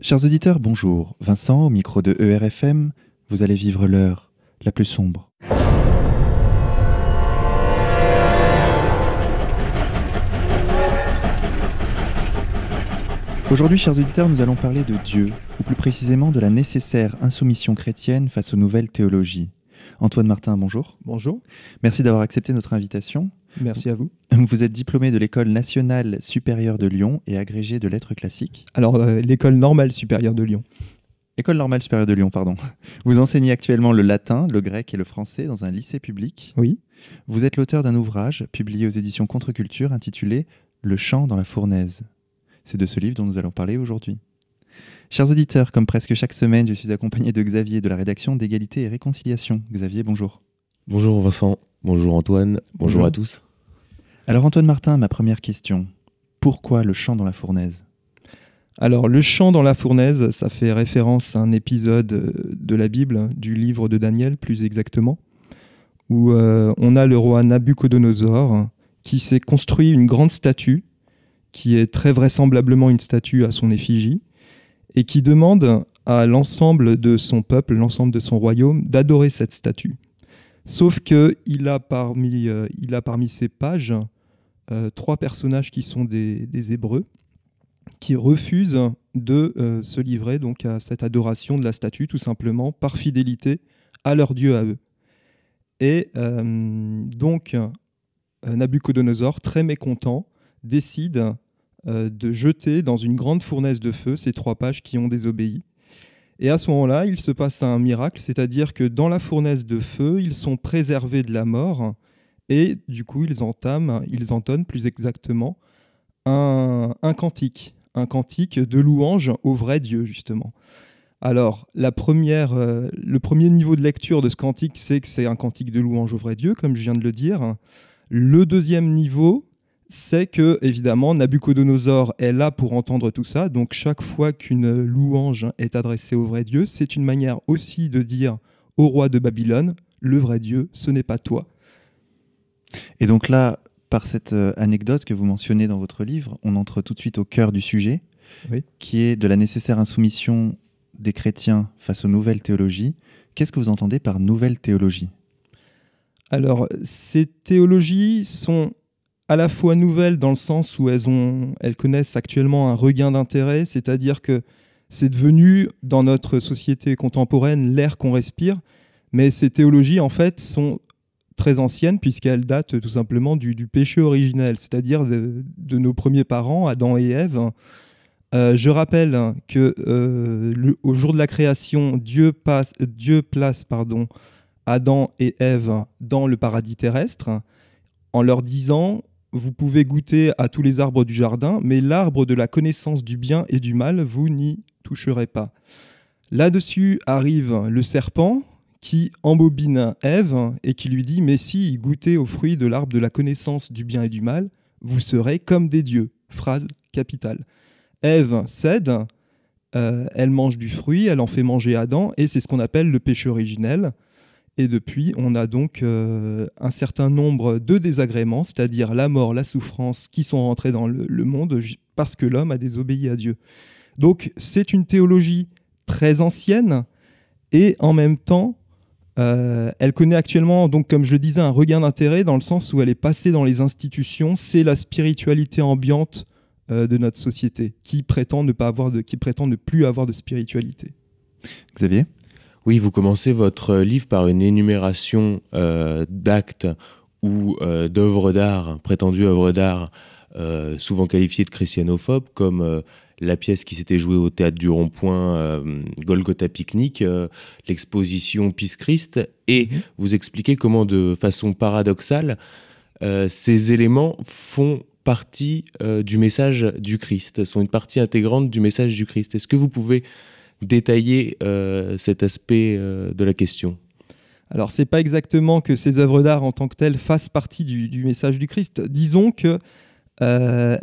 Chers auditeurs, bonjour. Vincent, au micro de ERFM, vous allez vivre l'heure la plus sombre. Aujourd'hui, chers auditeurs, nous allons parler de Dieu, ou plus précisément de la nécessaire insoumission chrétienne face aux nouvelles théologies. Antoine Martin, bonjour. Bonjour. Merci d'avoir accepté notre invitation. Merci à vous. Vous êtes diplômé de l'École nationale supérieure de Lyon et agrégé de lettres classiques. Alors, euh, l'École normale supérieure de Lyon. École normale supérieure de Lyon, pardon. Vous enseignez actuellement le latin, le grec et le français dans un lycée public. Oui. Vous êtes l'auteur d'un ouvrage publié aux éditions Contre-Culture intitulé Le chant dans la fournaise. C'est de ce livre dont nous allons parler aujourd'hui. Chers auditeurs, comme presque chaque semaine, je suis accompagné de Xavier de la rédaction d'égalité et réconciliation. Xavier, bonjour. Bonjour Vincent, bonjour Antoine, bonjour, à tous. Alors Antoine Martin, ma première question. Pourquoi le chant dans la fournaise? Alors le chant dans la fournaise, ça fait référence à un épisode de la Bible, du livre de Daniel plus exactement, où euh, on a le roi Nabucodonosor qui s'est construit une grande statue qui est très vraisemblablement une statue à son effigie, et qui demande à l'ensemble de son peuple, l'ensemble de son royaume, d'adorer cette statue. Sauf qu'il a, parmi, euh, ses pages euh, trois personnages qui sont des, Hébreux, qui refusent de euh, se livrer donc à cette adoration de la statue, tout simplement par fidélité à leur Dieu à eux. Et donc, Nabucodonosor, très mécontent, décide euh, de jeter dans une grande fournaise de feu ces trois pages qui ont désobéi. Et à ce moment-là, il se passe un miracle, c'est-à-dire que dans la fournaise de feu, ils sont préservés de la mort et du coup, ils entament, ils entonnent plus exactement un, cantique, un cantique de louange au vrai Dieu, justement. Alors, la première, euh, le premier niveau de lecture de ce cantique, c'est que c'est un cantique de louange au vrai Dieu, comme je viens de le dire. Le deuxième niveau, c'est que évidemment Nabucodonosor est là pour entendre tout ça. Donc chaque fois qu'une louange est adressée au vrai Dieu, c'est une manière aussi de dire au roi de Babylone, le vrai Dieu, ce n'est pas toi. Et donc là, par cette euh, anecdote que vous mentionnez dans votre livre, on entre tout de suite au cœur du sujet, qui est de la nécessaire insoumission des chrétiens face aux nouvelles théologies. Qu'est-ce que vous entendez par nouvelle théologie Alors, ces théologies sont à la fois nouvelles dans le sens où elles, ont, elles connaissent actuellement un regain d'intérêt, c'est-à-dire que c'est devenu dans notre société contemporaine l'air qu'on respire, mais ces théologies en fait sont très anciennes puisqu'elles datent tout simplement du, péché originel, c'est-à-dire de, nos premiers parents, Adam et Ève. Euh, je rappelle que euh, au jour de la création, Dieu, passe, Dieu place pardon, Adam et Ève dans le paradis terrestre en leur disant vous pouvez goûter à tous les arbres du jardin, mais l'arbre de la connaissance du bien et du mal, vous n'y toucherez pas. Là-dessus arrive le serpent qui embobine Ève et qui lui dit Mais si goûtez au fruit de l'arbre de la connaissance du bien et du mal, vous serez comme des dieux. Phrase capitale. Ève cède, euh, elle mange du fruit, elle en fait manger Adam, et c'est ce qu'on appelle le péché originel. Et depuis, on a donc euh, un certain nombre de désagréments, c'est-à-dire la mort, la souffrance, qui sont rentrés dans le, monde parce que l'homme a désobéi à Dieu. Donc c'est une théologie très ancienne et en même temps, euh, elle connaît actuellement, donc comme je le disais, un regain d'intérêt dans le sens où elle est passée dans les institutions. C'est la spiritualité ambiante euh, de notre société qui prétend ne pas avoir qui prétend ne plus avoir de spiritualité. Xavier? Oui, vous commencez votre livre par une énumération euh, d'actes ou euh, d'œuvres d'art, prétendues œuvres d'art, euh, souvent qualifiées de christianophobes, comme la pièce qui s'était jouée au théâtre du Rond-Point, Golgotha Picnic, l'exposition Peace Christ, et mhm. vous expliquez comment, de façon paradoxale, ces éléments font partie du message du Christ, sont une partie intégrante du message du Christ. Est-ce que vous pouvez détailler euh, cet aspect euh, de la question alors, c'est pas exactement que ces œuvres d'art en tant que telles fassent partie du, message du Christ. Disons que euh,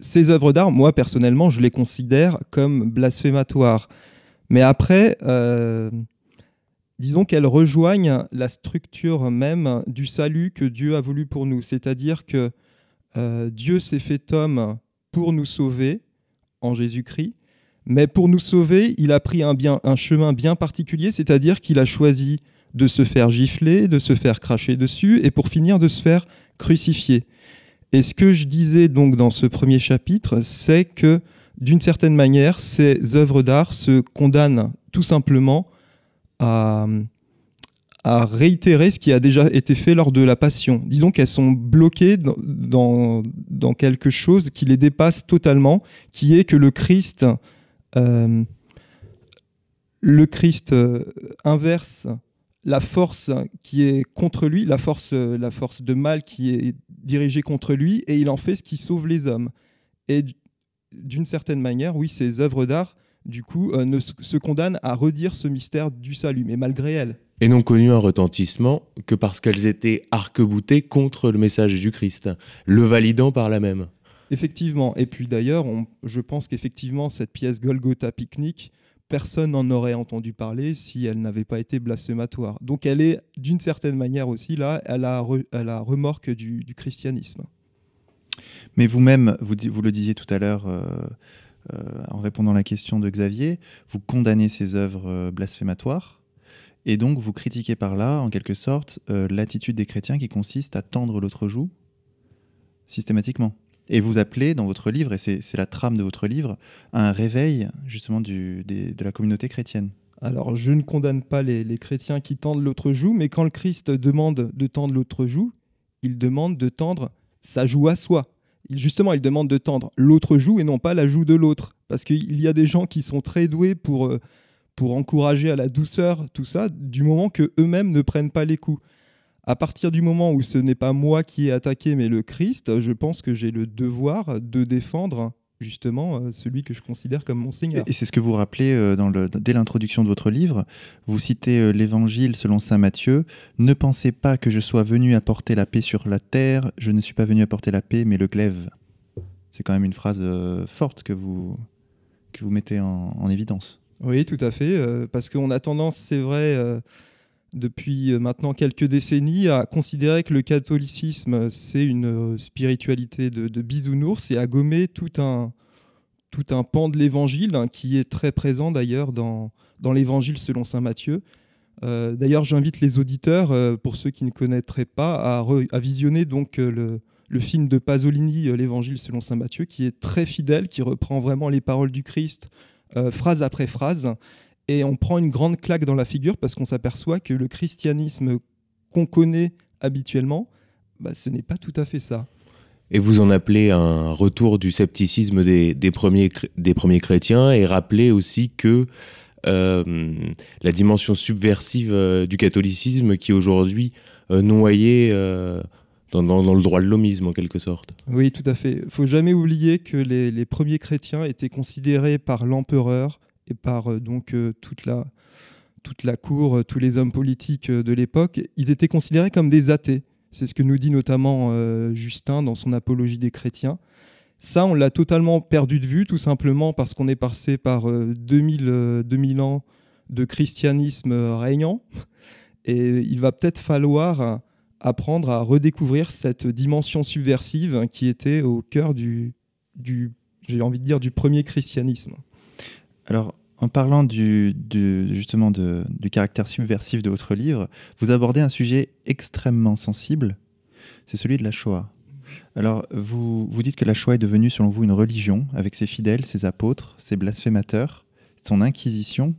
ces œuvres d'art, moi personnellement, je les considère comme blasphématoires. Mais après, disons qu'elles rejoignent la structure même du salut que Dieu a voulu pour nous. C'est-à-dire que Dieu s'est fait homme pour nous sauver en Jésus-Christ, Mais pour nous sauver, il a pris un, chemin bien particulier, c'est-à-dire qu'il a choisi de se faire gifler, de se faire cracher dessus, et pour finir de se faire crucifier. Et ce que je disais donc dans ce premier chapitre, c'est que d'une certaine manière, ces œuvres d'art se condamnent tout simplement à, réitérer ce qui a déjà été fait lors de la Passion. Disons qu'elles sont bloquées dans, quelque chose qui les dépasse totalement, qui est que le Christ, le Christ euh, inverse la force qui est contre lui, la force, la force de mal qui est dirigée contre lui, et il en fait ce qui sauve les hommes. Et d'une certaine manière, oui, ces œuvres d'art, du coup, euh, ne se condamnent à redire ce mystère du salut, mais malgré elles. Et n'ont connu un retentissement que parce qu'elles étaient arc-boutées contre le message du Christ, le validant par la même. Effectivement. Et puis d'ailleurs, je pense qu'effectivement, cette pièce Golgotha Picnic, personne n'en aurait entendu parler si elle n'avait pas été blasphématoire. Donc elle est d'une certaine manière aussi là à la, remorque du, christianisme. Mais vous-même, vous, le disiez tout à l'heure euh, euh, en répondant à la question de Xavier, vous condamnez ces œuvres euh, blasphématoires. Et donc, vous critiquez par là, en quelque sorte, l'attitude des chrétiens qui consiste à tendre l'autre joue systématiquement. Et vous appelez dans votre livre, et c'est la trame de votre livre, à un réveil justement de la communauté chrétienne. Alors, je ne condamne pas les, les chrétiens qui tendent l'autre joue, mais quand le Christ demande de tendre l'autre joue, il demande de tendre sa joue à soi. Il, justement, il demande de tendre l'autre joue et non pas la joue de l'autre. Parce qu'il y a des gens qui sont très doués pour, euh, pour encourager à la douceur, tout ça, du moment que eux-mêmes ne prennent pas les coups. À partir du moment où ce n'est pas moi qui ai attaqué, mais le Christ, je pense que j'ai le devoir de défendre justement euh, celui que je considère comme mon Seigneur. Et c'est ce que vous rappelez euh, dans le, dès l'introduction de votre livre. Vous citez euh, l'Évangile selon Saint Matthieu. Ne pensez pas que je sois venu apporter la paix sur la terre. Je ne suis pas venu apporter la paix, mais le glaive. C'est quand même une phrase forte que vous, que vous mettez en, en évidence. Oui, tout à fait. parce qu'on a tendance, c'est vrai depuis maintenant quelques décennies à considérer que le catholicisme, c'est une spiritualité de, bisounours et à gommer tout un, tout un pan de l'évangile hein, qui est très présent d'ailleurs dans, dans l'évangile selon saint Matthieu. Euh, d'ailleurs, j'invite les auditeurs, euh, pour ceux qui ne connaîtraient pas, à, visionner donc euh, le, le, film de Pasolini, l'évangile selon saint Matthieu, qui est très fidèle, qui reprend vraiment les paroles du Christ phrase après phrase et on prend une grande claque dans la figure parce qu'on s'aperçoit que le christianisme qu'on connaît habituellement, bah, ce n'est pas tout à fait ça. Et vous en appelez un retour du scepticisme des, des, premiers, des premiers chrétiens et rappelez aussi que euh, la dimension subversive euh, du catholicisme qui est aujourd'hui euh, noyée euh, dans, dans, dans, le droit de l'homisme en quelque sorte. Oui, tout à fait. Il faut jamais oublier que les, les premiers chrétiens étaient considérés par l'empereur et par euh, donc euh, toute la, toute la cour, euh, tous les hommes politiques de l'époque, ils étaient considérés comme des athées. C'est ce que nous dit notamment Justin dans son Apologie des chrétiens. Ça, on l'a totalement perdu de vue, tout simplement parce qu'on est passé par 2000, 2000 ans de christianisme régnant. Et il va peut-être falloir apprendre à redécouvrir cette dimension subversive qui était au cœur du, du j'ai envie de dire, du premier christianisme. Alors, en parlant du, justement du caractère subversif de votre livre, vous abordez un sujet extrêmement sensible, c'est celui de la Shoah. Alors, vous, vous dites que la Shoah est devenue, selon vous, une religion, avec ses fidèles, ses apôtres, ses blasphémateurs, son inquisition,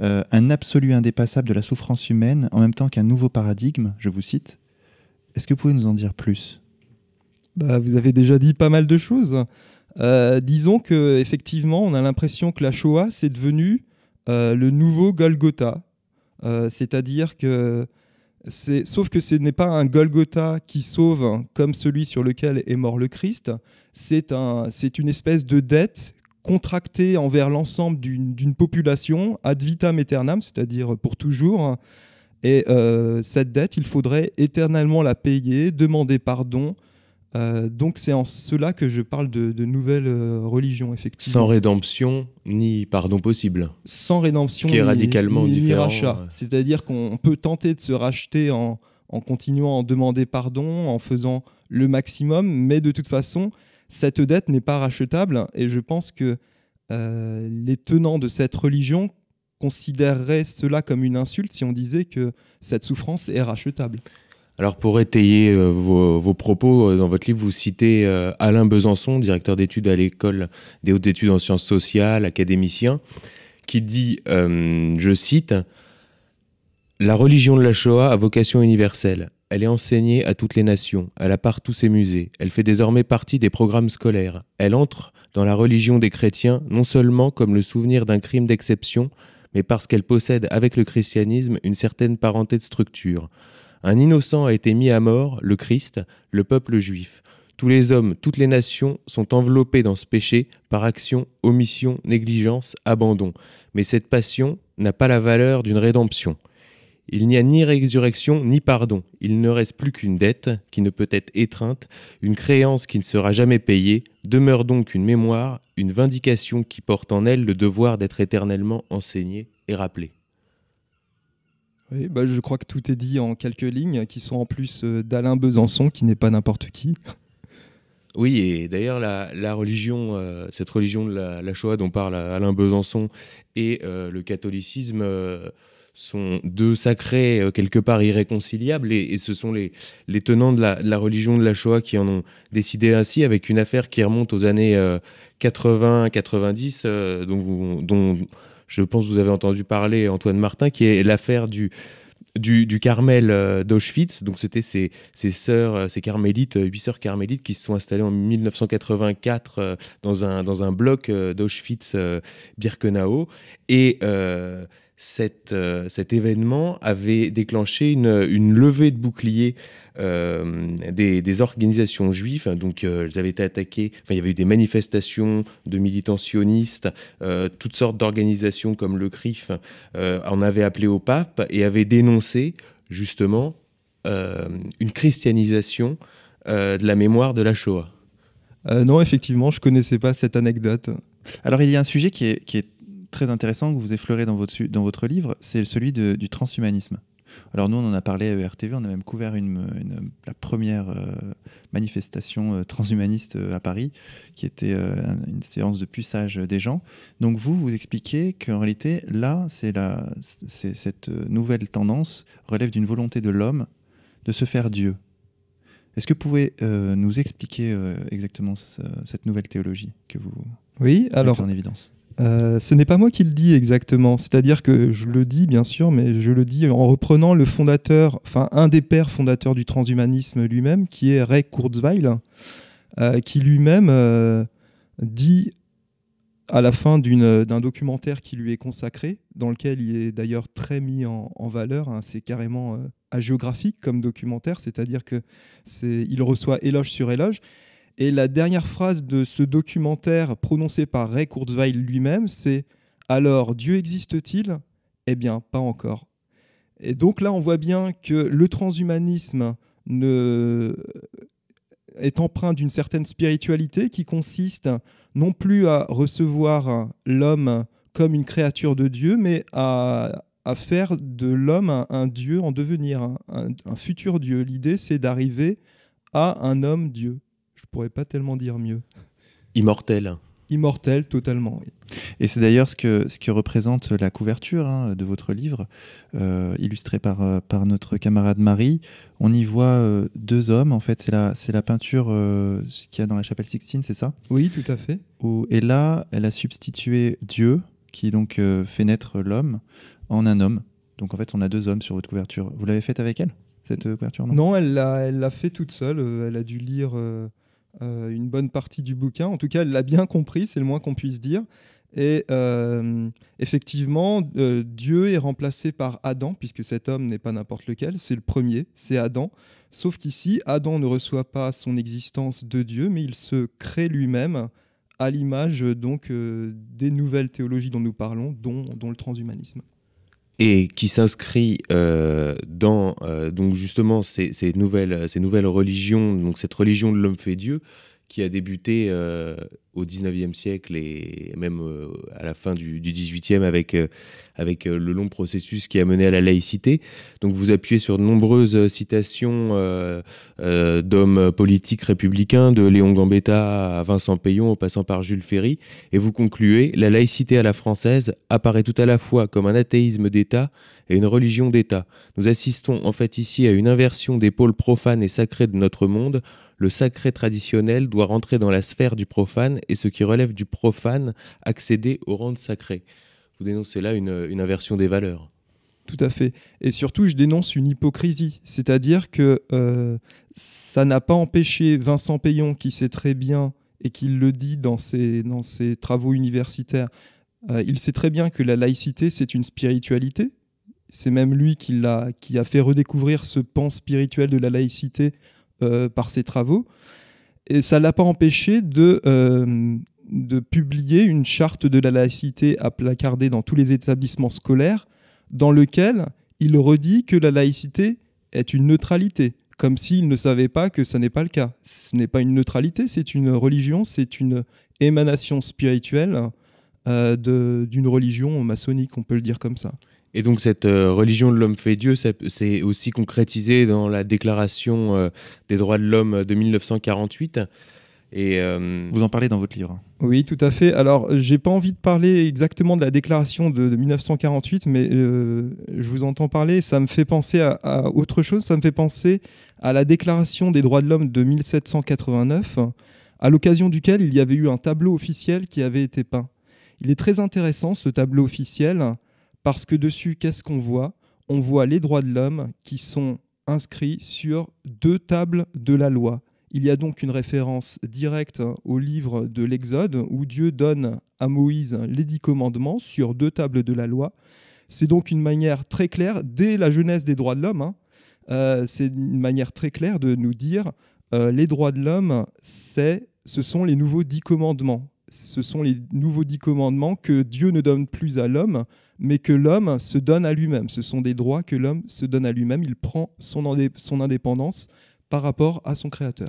euh, un absolu indépassable de la souffrance humaine, en même temps qu'un nouveau paradigme, je vous cite. Est-ce que vous pouvez nous en dire plus? Bah, Vous avez déjà dit pas mal de choses. Euh, disons que effectivement, on a l'impression que la Shoah c'est devenu euh, le nouveau Golgotha, euh, c'est-à-dire que sauf que ce n'est pas un Golgotha qui sauve comme celui sur lequel est mort le Christ, c'est un, une espèce de dette contractée envers l'ensemble d'une, population ad vitam aeternam, c'est-à-dire pour toujours. Et cette dette, il faudrait éternellement la payer, demander pardon, euh, donc c'est en cela que je parle de, de nouvelles euh, religions, effectivement. Sans rédemption ni pardon possible. Sans rédemption Ce qui est ni, radicalement ni, ni différent. rachat. ouais. C'est-à-dire qu'on peut tenter de se racheter en, en continuant à en demander pardon, en faisant le maximum, mais de toute façon, cette dette n'est pas rachetable. Et je pense que les tenants de cette religion considéreraient cela comme une insulte si on disait que cette souffrance est rachetable. Alors pour étayer euh, vos, propos, euh, dans votre livre, vous citez euh, Alain Besançon, directeur d'études à l'école des hautes études en sciences sociales, académicien, qui dit, je cite, La religion de la Shoah a vocation universelle. Elle est enseignée à toutes les nations, elle a tous ses musées, elle fait désormais partie des programmes scolaires. Elle entre dans la religion des chrétiens non seulement comme le souvenir d'un crime d'exception, mais parce qu'elle possède avec le christianisme une certaine parenté de structure. Un innocent a été mis à mort, le Christ, le peuple juif. Tous les hommes, toutes les nations sont enveloppés dans ce péché par action, omission, négligence, abandon. Mais cette passion n'a pas la valeur d'une rédemption. Il n'y a ni résurrection ni pardon. Il ne reste plus qu'une dette qui ne peut être étreinte, une créance qui ne sera jamais payée. Demeure donc une mémoire, une vindication qui porte en elle le devoir d'être éternellement enseignée et rappelée. Oui, bah, je crois que tout est dit en quelques lignes, qui sont en plus euh, d'Alain Besançon, qui n'est pas n'importe qui. Oui, et d'ailleurs, la, religion, euh, cette religion de la, Shoah dont parle Alain Besançon et euh, le catholicisme sont deux sacrés quelque part irréconciliables, et, ce sont les, tenants de la, religion de la Shoah qui en ont décidé ainsi, avec une affaire qui remonte aux années 80-90, dont, dont je pense que vous avez entendu parler, Antoine Martin, qui est l'affaire du, du, Carmel euh, d'Auschwitz. Donc, c'était ces, ces sœurs, euh, ces carmélites, euh, huit sœurs carmélites qui se sont installées en 1984 dans, un, dans un bloc d'Auschwitz-Birkenau. Et cet événement avait déclenché une, une levée de boucliers euh, des, organisations juives. Donc, euh, elles avaient été attaquées. Enfin, il y avait eu des manifestations de militants sionistes, euh, toutes sortes d'organisations comme le CRIF en avaient appelé au pape et avaient dénoncé justement une christianisation de la mémoire de la Shoah. non, effectivement, je connaissais pas cette anecdote. Alors, il y a un sujet qui est très intéressant que vous effleurez dans votre, dans votre livre, c'est celui du transhumanisme. Alors nous, on en a parlé à ERTV, on a même couvert une, la première euh, manifestation euh, transhumaniste euh, à Paris, qui était une séance de puçage des gens. Donc vous, vous expliquez qu'en réalité, là, c'est cette nouvelle tendance relève d'une volonté de l'homme de se faire Dieu. Est-ce que vous pouvez nous expliquer exactement cette nouvelle théologie que vous oui, alors, mettez en évidence? Euh, ce n'est pas moi qui le dis exactement. C'est-à-dire que je le dis, bien sûr, mais je le dis en reprenant le fondateur, enfin un des pères fondateurs du transhumanisme lui-même, qui est Ray Kurzweil, euh, qui lui-même euh, dit à la fin d'un documentaire qui lui est consacré, dans lequel il est d'ailleurs très mis en, valeur. Hein, c'est carrément hagiographique comme documentaire, c'est-à-dire que il reçoit éloge sur éloge. Et la dernière phrase de ce documentaire prononcée par Ray Kurzweil lui-même, c'est Alors, Dieu existe-t-il? Eh bien, pas encore. Et donc là, on voit bien que le transhumanisme est empreint d'une certaine spiritualité qui consiste non plus à recevoir l'homme comme une créature de Dieu, mais à, faire de l'homme un, Dieu en devenir, un, un futur Dieu. L'idée, c'est d'arriver à un homme Dieu. Je pourrais pas tellement dire mieux. Immortel. Immortel, totalement. Et c'est d'ailleurs ce que, ce que représente la couverture hein, de votre livre, euh, illustré par, euh, par notre camarade Marie. On y voit euh, deux hommes, en fait, c'est la, c'est la peinture qu'il y a dans la chapelle Sixtine, c'est ça? Oui, tout à fait. Où, et là, elle a substitué Dieu, qui donc fait naître l'homme, en un homme. Donc en fait, on a deux hommes sur votre couverture. Vous l'avez faite avec elle, cette couverture Non, non elle, l'a, elle l'a fait toute seule. elle a dû lire euh, une bonne partie du bouquin. En tout cas, elle l'a bien compris, c'est le moins qu'on puisse dire. Et euh, effectivement, euh, Dieu est remplacé par Adam, puisque cet homme n'est pas n'importe lequel, c'est le premier, c'est Adam. Sauf qu'ici, Adam ne reçoit pas son existence de Dieu, mais il se crée lui-même à l'image donc des nouvelles théologies dont nous parlons, dont, dont le transhumanisme et qui s'inscrit euh, dans euh, donc justement ces, ces, nouvelles, ces nouvelles religions, donc cette religion de l'homme fait Dieu, qui a débuté euh, au 19e siècle et même euh, à la fin du, du 18e avec, euh, avec le long processus qui a mené à la laïcité. Donc vous appuyez sur de nombreuses citations d'hommes politiques républicains, de Léon Gambetta à Vincent Payon, en passant par Jules Ferry, et vous concluez La laïcité à la française apparaît tout à la fois comme un athéisme d'État et une religion d'État. Nous assistons en fait ici à une inversion des pôles profanes et sacrés de notre monde le sacré traditionnel doit rentrer dans la sphère du profane et ce qui relève du profane accéder au rang de sacré. Vous dénoncez là une, inversion des valeurs. Tout à fait. Et surtout, je dénonce une hypocrisie. C'est-à-dire que euh, ça n'a pas empêché Vincent Payon, qui sait très bien et qui le dit dans ses, dans ses travaux universitaires, euh, il sait très bien que la laïcité, c'est une spiritualité. C'est même lui qui, a, qui a fait redécouvrir ce pan spirituel de la laïcité euh, par ses travaux. Et ça ne l'a pas empêché de, euh, de publier une charte de la laïcité à placarder dans tous les établissements scolaires, dans lequel il redit que la laïcité est une neutralité, comme s'il ne savait pas que ce n'est pas le cas. Ce n'est pas une neutralité, c'est une religion, c'est une émanation spirituelle euh, d'une religion maçonnique, on peut le dire comme ça. Et donc cette euh, religion de l'homme fait Dieu, c'est aussi concrétisé dans la Déclaration euh, des droits de l'homme de 1948. Et euh, Vous en parlez dans votre livre. Oui, tout à fait. Alors, j'ai pas envie de parler exactement de la déclaration de, 1948, mais je vous entends parler. Ça me fait penser à, à, autre chose. Ça me fait penser à la déclaration des droits de l'homme de 1789, à l'occasion duquel il y avait eu un tableau officiel qui avait été peint. Il est très intéressant ce tableau officiel parce que dessus, qu'est-ce qu'on voit? On voit les droits de l'homme qui sont inscrits sur deux tables de la loi. Il y a donc une référence directe au livre de l'Exode où Dieu donne à Moïse les dix commandements sur deux tables de la loi. C'est donc une manière très claire, dès la jeunesse des droits de l'homme, hein, euh, c'est une manière très claire de nous dire euh, les droits de l'homme, c'est, ce sont les nouveaux dix commandements. Ce sont les nouveaux dix commandements que Dieu ne donne plus à l'homme, mais que l'homme se donne à lui-même. Ce sont des droits que l'homme se donne à lui-même. Il prend son, indépendance par rapport à son créateur.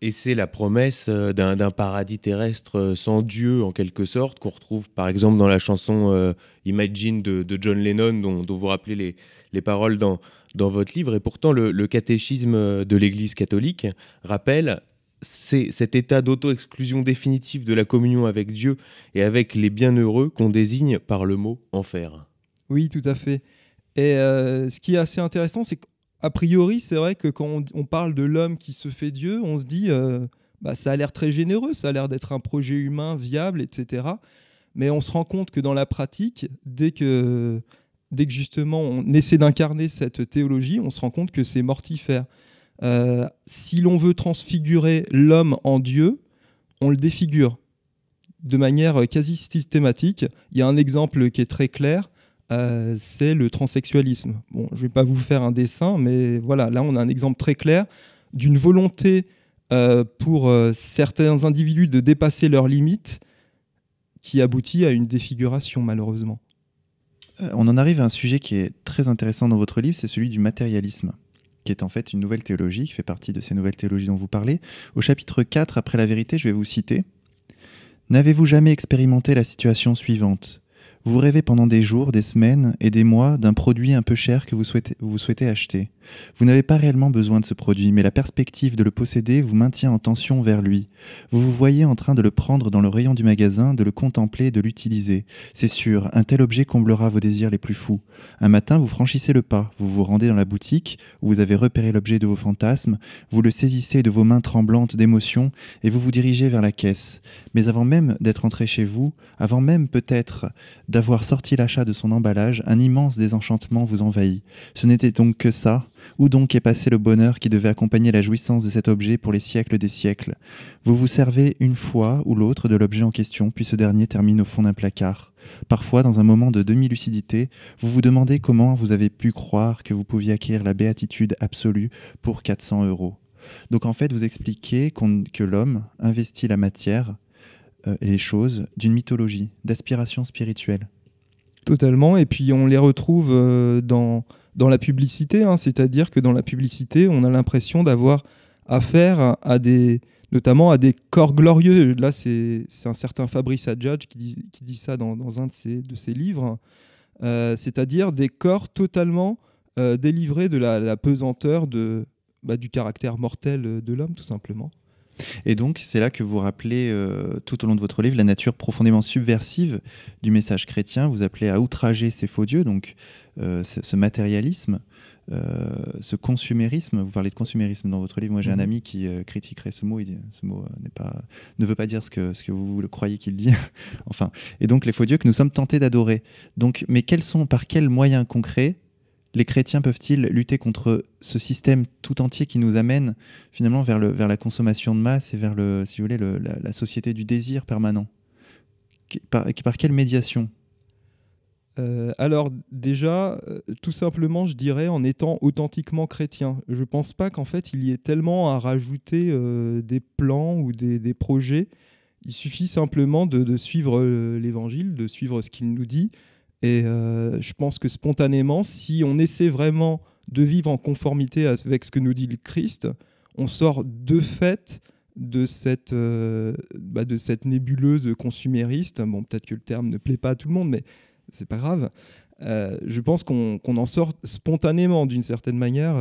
Et c'est la promesse euh, d'un paradis terrestre euh, sans Dieu, en quelque sorte, qu'on retrouve par exemple dans la chanson euh, Imagine de, John Lennon, dont, vous rappelez les, les paroles dans, votre livre. Et pourtant, le catéchisme de l'Église catholique rappelle c'est cet état d'auto-exclusion définitive de la communion avec Dieu et avec les bienheureux qu'on désigne par le mot enfer. Oui, tout à fait. Et euh, ce qui est assez intéressant, c'est qu'a priori, c'est vrai que quand on, parle de l'homme qui se fait Dieu, on se dit, euh, bah, ça a l'air très généreux, ça a l'air d'être un projet humain viable, etc. Mais on se rend compte que dans la pratique, dès que, dès que justement on essaie d'incarner cette théologie, on se rend compte que c'est mortifère. Euh, si l'on veut transfigurer l'homme en Dieu, on le défigure de manière quasi systématique. Il y a un exemple qui est très clair, euh, c'est le transsexualisme. Bon, je ne vais pas vous faire un dessin, mais voilà, là on a un exemple très clair d'une volonté euh, pour certains individus de dépasser leurs limites qui aboutit à une défiguration malheureusement. On en arrive à un sujet qui est très intéressant dans votre livre, c'est celui du matérialisme qui est en fait une nouvelle théologie, qui fait partie de ces nouvelles théologies dont vous parlez. Au chapitre 4, après la vérité, je vais vous citer. N'avez-vous jamais expérimenté la situation suivante? Vous rêvez pendant des jours, des semaines et des mois d'un produit un peu cher que vous souhaitez, vous souhaitez acheter. Vous n'avez pas réellement besoin de ce produit, mais la perspective de le posséder vous maintient en tension vers lui. Vous vous voyez en train de le prendre dans le rayon du magasin, de le contempler, de l'utiliser. C'est sûr, un tel objet comblera vos désirs les plus fous. Un matin, vous franchissez le pas, vous vous rendez dans la boutique où vous avez repéré l'objet de vos fantasmes, vous le saisissez de vos mains tremblantes d'émotion et vous vous dirigez vers la caisse. Mais avant même d'être entré chez vous, avant même peut-être d'avoir sorti l'achat de son emballage, un immense désenchantement vous envahit. Ce n'était donc que ça Où donc est passé le bonheur qui devait accompagner la jouissance de cet objet pour les siècles des siècles? Vous vous servez une fois ou l'autre de l'objet en question, puis ce dernier termine au fond d'un placard. Parfois, dans un moment de demi-lucidité, vous vous demandez comment vous avez pu croire que vous pouviez acquérir la béatitude absolue pour 400 euros. Donc en fait, vous expliquez que l'homme investit la matière euh, les choses d'une mythologie, d'aspiration spirituelle. Totalement, et puis on les retrouve euh, dans, dans la publicité, hein. c'est-à-dire que dans la publicité, on a l'impression d'avoir affaire à des, notamment à des corps glorieux. Là, c'est un certain Fabrice Adjadj qui dit, ça dans, un de ses, livres, euh, c'est-à-dire des corps totalement euh, délivrés de la, pesanteur bah, du caractère mortel de l'homme, tout simplement. Et donc, c'est là que vous rappelez euh, tout au long de votre livre la nature profondément subversive du message chrétien. Vous appelez à outrager ces faux dieux, donc euh, ce, ce, matérialisme, euh, ce consumérisme. Vous parlez de consumérisme dans votre livre. Moi, j'ai un Mhm. ami qui critiquerait ce mot. Il dit, ce mot n'est pas, ne veut pas dire ce que, ce que vous le croyez qu'il dit. enfin, et donc les faux dieux que nous sommes tentés d'adorer. Donc, mais quels sont, par quels moyens concrets les chrétiens peuvent-ils lutter contre ce système tout entier qui nous amène finalement vers, le, vers la consommation de masse et vers le, si vous voulez, le- la, société du désir permanent? Par, par quelle médiation? Euh, alors déjà, euh, tout simplement, je dirais en étant authentiquement chrétien. Je pense pas qu'en fait il y ait tellement à rajouter euh, des plans ou des, projets. Il suffit simplement de, suivre l'Évangile, de suivre ce qu'il nous dit. Et euh, je pense que spontanément, si on essaie vraiment de vivre en conformité avec ce que nous dit le Christ, on sort de fait de cette, euh, bah, de cette nébuleuse consumériste. Bon, peut-être que le terme ne plaît pas à tout le monde, mais c'est pas grave. Euh, je pense qu'on qu'on en sort spontanément d'une certaine manière.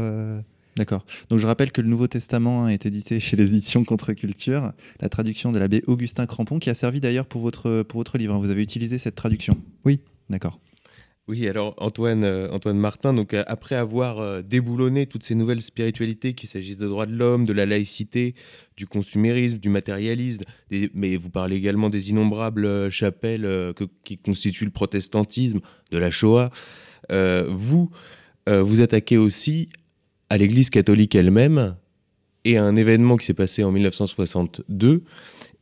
D'accord. Donc je rappelle que le Nouveau Testament est édité chez les éditions Contre-Culture, la traduction de l'abbé Augustin Crampon, qui a servi d'ailleurs pour votre, pour votre livre. hein. Vous avez utilisé cette traduction? Oui. D'accord. Oui, alors Antoine, euh, Antoine Martin, donc euh, après avoir euh, déboulonné toutes ces nouvelles spiritualités, qu'il s'agisse de droits de l'homme, de la laïcité, du consumérisme, du matérialisme, mais vous parlez également des innombrables chapelles qui constituent le protestantisme, de la Shoah, vous vous attaquez aussi à l'Église catholique elle-même et à un événement qui s'est passé en 1962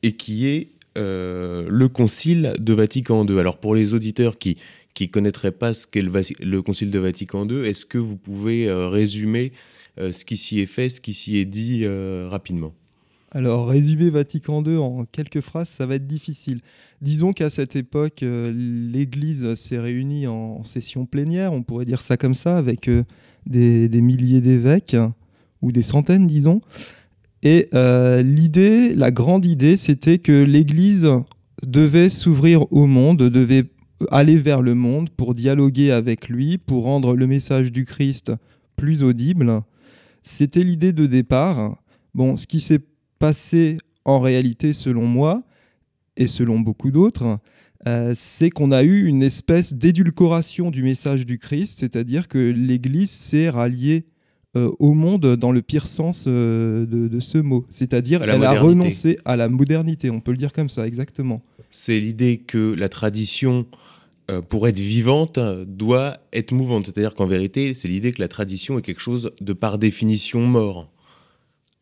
et qui est le Concile de Vatican II. Alors pour les auditeurs qui qui connaîtraient pas ce qu'est le, Concile de Vatican II, est-ce que vous pouvez euh, résumer euh, ce qui s'y est fait, ce qui s'y est dit euh, rapidement? Alors, résumer Vatican II en quelques phrases, ça va être difficile. Disons qu'à cette époque, euh, l'Église s'est réunie en, session plénière, on pourrait dire ça comme ça, avec euh, des milliers d'évêques, ou des centaines, disons. Et euh, l'idée, la grande idée, c'était que l'Église devait s'ouvrir au monde, devait aller vers le monde pour dialoguer avec lui, pour rendre le message du Christ plus audible. C'était l'idée de départ. Bon, ce qui s'est passé en réalité, selon moi, et selon beaucoup d'autres, euh, c'est qu'on a eu une espèce d'édulcoration du message du Christ, c'est-à-dire que l'Église s'est ralliée euh, au monde dans le pire sens euh, de, de ce mot. C'est-à-dire elle a renoncé à la modernité, on peut le dire comme ça, exactement. C'est l'idée que la tradition, euh, pour être vivante, doit être mouvante. C'est-à-dire qu'en vérité, c'est l'idée que la tradition est quelque chose de par définition mort.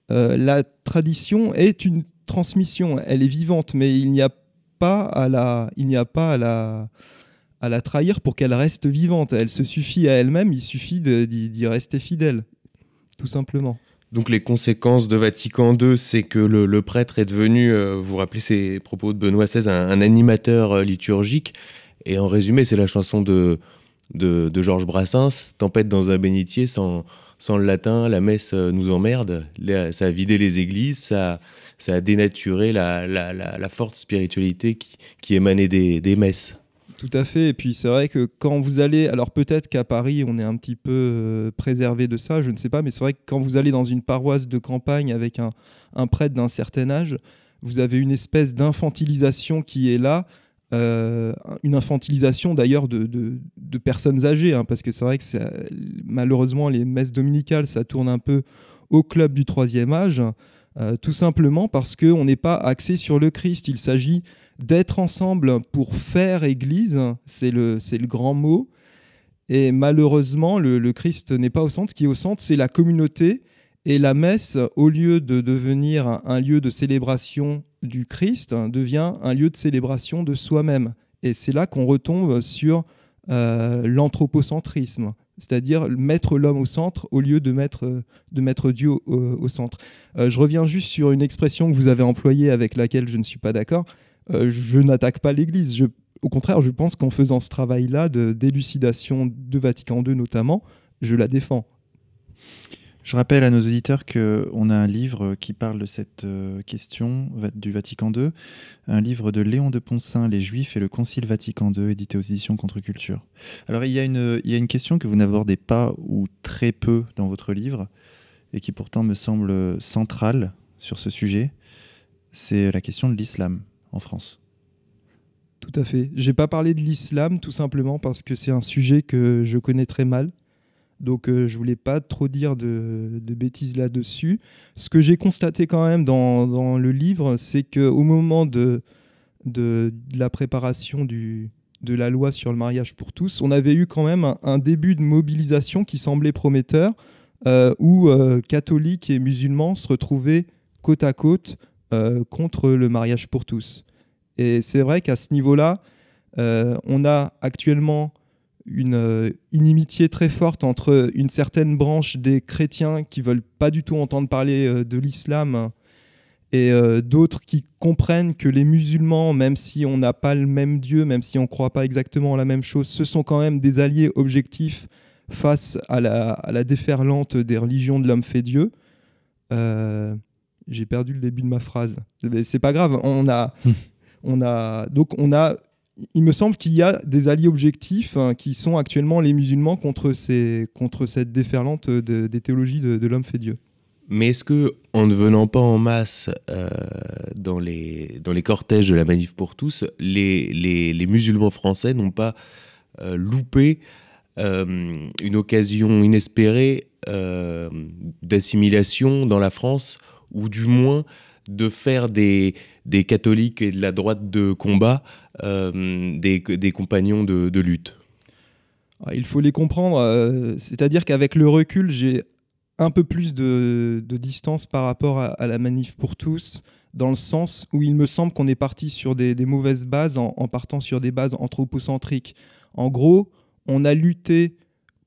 La tradition est une transmission, elle est vivante, mais il n'y a pas à la, il n'y a pas à la, à la trahir pour qu'elle reste vivante. Elle se suffit à elle-même, il suffit d'y rester fidèle, tout simplement. Donc les conséquences de Vatican II, c'est que le, prêtre est devenu, euh, vous rappelez ces propos de Benoît XVI, un, animateur euh, liturgique. Et en résumé, c'est la chanson de, de, Georges Brassens, Tempête dans un bénitier, sans, sans le latin, la messe euh, nous emmerde. Ça a vidé les églises, ça, a dénaturé la, la, la, la forte spiritualité qui, qui émanait des, des messes. Tout à fait. Et puis c'est vrai que quand vous allez, alors peut-être qu'à Paris on est un petit peu euh, préservé de ça, je ne sais pas, mais c'est vrai que quand vous allez dans une paroisse de campagne avec un, prêtre d'un certain âge, vous avez une espèce d'infantilisation qui est là. euh, une infantilisation d'ailleurs de, personnes âgées, hein, parce que c'est vrai que malheureusement les messes dominicales, ça tourne un peu au club du troisième âge, euh, tout simplement parce qu'on n'est pas axé sur le Christ. Il s'agit d'être ensemble pour faire Église, c'est le, c'est le grand mot. Et malheureusement, le, Christ n'est pas au centre. Ce qui est au centre, c'est la communauté. Et la messe, au lieu de devenir un, lieu de célébration du Christ, devient un lieu de célébration de soi-même. Et c'est là qu'on retombe sur euh, l'anthropocentrisme, c'est-à-dire mettre l'homme au centre au lieu de mettre, de mettre Dieu au, au centre. Euh, je reviens juste sur une expression que vous avez employée avec laquelle je ne suis pas d'accord. Euh, je n'attaque pas l'Église. Au contraire, je pense qu'en faisant ce travail-là de d'élucidation de Vatican II notamment, je la défends. Je rappelle à nos auditeurs qu'on a un livre qui parle de cette euh, question du Vatican II, un livre de Léon de Poncin, Les Juifs et le Concile Vatican II, édité aux éditions Contre-Culture. Alors il y a une question que vous n'abordez pas ou très peu dans votre livre, et qui pourtant me semble centrale sur ce sujet, c'est la question de l'islam en France. Tout à fait. J'ai pas parlé de l'islam tout simplement parce que c'est un sujet que je connais très mal donc euh, je voulais pas trop dire de, bêtises là-dessus. Ce que j'ai constaté quand même dans, le livre, c'est qu'au moment de, la préparation de la loi sur le mariage pour tous, on avait eu quand même un, début de mobilisation qui semblait prometteur, euh, où euh, catholiques et musulmans se retrouvaient côte à côte contre le mariage pour tous. Et c'est vrai qu'à ce niveau-là, on a actuellement une euh, inimitié très forte entre une certaine branche des chrétiens qui veulent pas du tout entendre parler euh, de l'islam et euh, d'autres qui comprennent que les musulmans, même si on n'a pas le même Dieu, même si on ne croit pas exactement la même chose, ce sont quand même des alliés objectifs face à la, déferlante des religions de l'homme fait Dieu. J'ai perdu le début de ma phrase. C'est pas grave. On a, on a, donc on a il me semble qu'il y a des alliés objectifs hein, qui sont actuellement les musulmans contre, ces, contre cette déferlante des théologies de, l'homme fait Dieu. Mais est-ce que, en ne venant pas en masse euh, dans, les, dans les cortèges de la manif pour tous, les, les, musulmans français n'ont pas euh, loupé euh, une occasion inespérée d'assimilation dans la France, ou du moins de faire des, catholiques et de la droite de combat euh, des, des, compagnons de, lutte ah, Il faut les comprendre. Euh, c'est-à-dire qu'avec le recul, j'ai un peu plus de, distance par rapport à, la manif pour tous, dans le sens où il me semble qu'on est parti sur des, mauvaises bases en, en, partant sur des bases anthropocentriques. En gros, on a lutté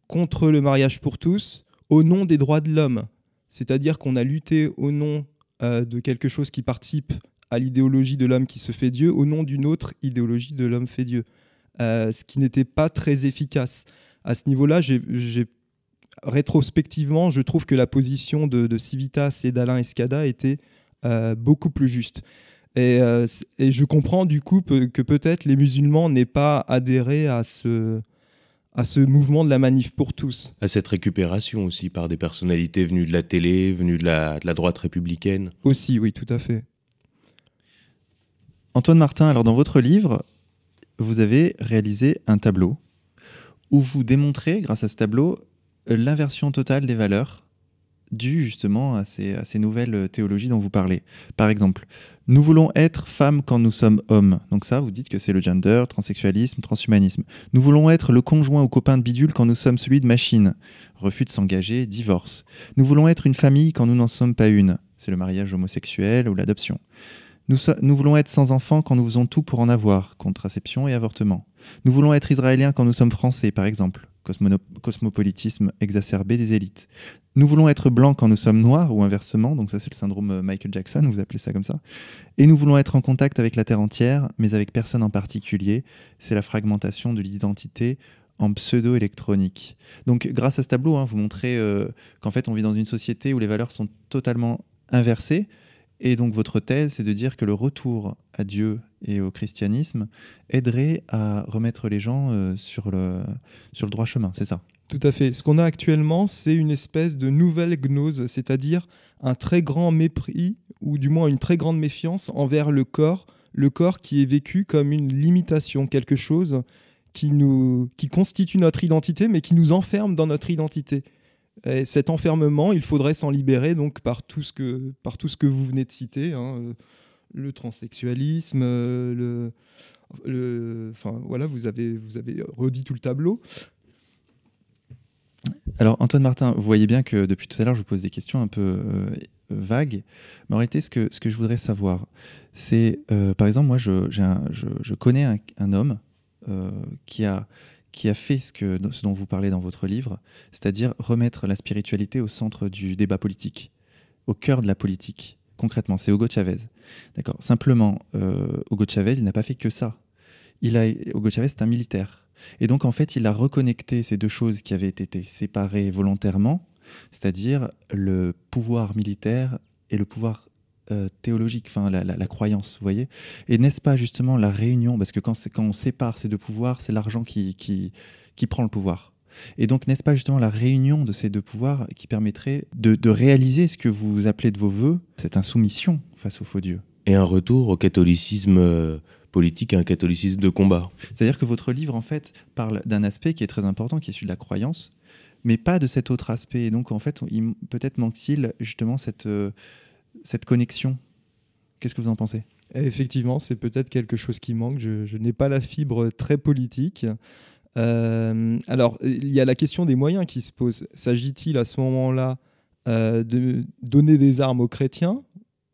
contre le mariage pour tous au nom des droits de l'homme. C'est-à-dire qu'on a lutté au nom euh, de quelque chose qui participe à l'idéologie de l'homme qui se fait Dieu au nom d'une autre idéologie de l'homme fait Dieu. Euh, ce qui n'était pas très efficace. À ce niveau-là, rétrospectivement, je trouve que la position de, Civitas et d'Alain Escada était euh, beaucoup plus juste. Et, et, je comprends du coup que peut-être les musulmans n'aient pas adhéré à ce, à ce mouvement de la manif pour tous. À cette récupération aussi par des personnalités venues de la télé, venues de la, droite républicaine. Aussi, oui, tout à fait. Antoine Martin, alors dans votre livre, vous avez réalisé un tableau où vous démontrez, grâce à ce tableau, l'inversion totale des valeurs dû justement à ces, nouvelles théologies dont vous parlez. Par exemple, nous voulons être femmes quand nous sommes hommes. Donc ça, vous dites que c'est le gender, transsexualisme, transhumanisme. Nous voulons être le conjoint ou copain de bidule quand nous sommes celui de machine. Refus de s'engager, divorce. Nous voulons être une famille quand nous n'en sommes pas une. C'est le mariage homosexuel ou l'adoption. Nous, nous, voulons être sans enfants quand nous faisons tout pour en avoir, contraception et avortement. Nous voulons être israéliens quand nous sommes français, par exemple cosmopolitisme exacerbé des élites. Nous voulons être blancs quand nous sommes noirs ou inversement, donc ça c'est le syndrome euh, Michael Jackson, vous appelez ça comme ça. Et nous voulons être en contact avec la Terre entière, mais avec personne en particulier. C'est la fragmentation de l'identité en pseudo-électronique. Donc grâce à ce tableau, hein, vous montrez euh, qu'en fait on vit dans une société où les valeurs sont totalement inversées. Et donc votre thèse, c'est de dire que le retour à Dieu et au christianisme aiderait à remettre les gens euh, sur, le, sur le droit chemin, c'est ça? Tout à fait. Ce qu'on a actuellement, c'est une espèce de nouvelle gnose, c'est-à-dire un très grand mépris, ou du moins une très grande méfiance envers le corps, le corps qui est vécu comme une limitation, quelque chose qui, nous, qui constitue notre identité, mais qui nous enferme dans notre identité. Et cet enfermement, il faudrait s'en libérer donc par tout ce que, par tout ce que vous venez de citer, hein, euh, le transsexualisme, euh, le, enfin voilà, vous avez, vous avez redit tout le tableau. Alors Antoine Martin, vous voyez bien que depuis tout à l'heure, je vous pose des questions un peu euh, vagues, mais en réalité, ce que, ce que je voudrais savoir, c'est, par exemple, moi, je, je, connais un homme qui a qui a fait ce, dont vous parlez dans votre livre, c'est-à-dire remettre la spiritualité au centre du débat politique, au cœur de la politique. Concrètement, c'est Hugo Chavez. D'accord. Simplement, euh, Hugo Chavez, il n'a pas fait que ça. Il a, Hugo Chavez, c'est un militaire. Et donc, en fait, il a reconnecté ces deux choses qui avaient été séparées volontairement c'est-à-dire le pouvoir militaire et le pouvoir euh, théologique, enfin la, croyance, vous voyez Et n'est-ce pas justement la réunion, parce que quand, quand on sépare ces deux pouvoirs, c'est l'argent qui, qui, qui, prend le pouvoir. Et donc n'est-ce pas justement la réunion de ces deux pouvoirs qui permettrait de, de réaliser ce que vous appelez de vos voeux, cette insoumission face au faux Dieu Et un retour au catholicisme euh, politique, un catholicisme de combat. C'est-à-dire que votre livre, en fait, parle d'un aspect qui est très important, qui est celui de la croyance, mais pas de cet autre aspect. Et donc, en fait, peut-être manque-t-il justement cette, euh, cette connexion. Qu'est-ce que vous en pensez? Effectivement, c'est peut-être quelque chose qui manque. Je, n'ai pas la fibre très politique. Euh, alors, il y a la question des moyens qui se pose. S'agit-il à ce moment-là euh, de donner des armes aux chrétiens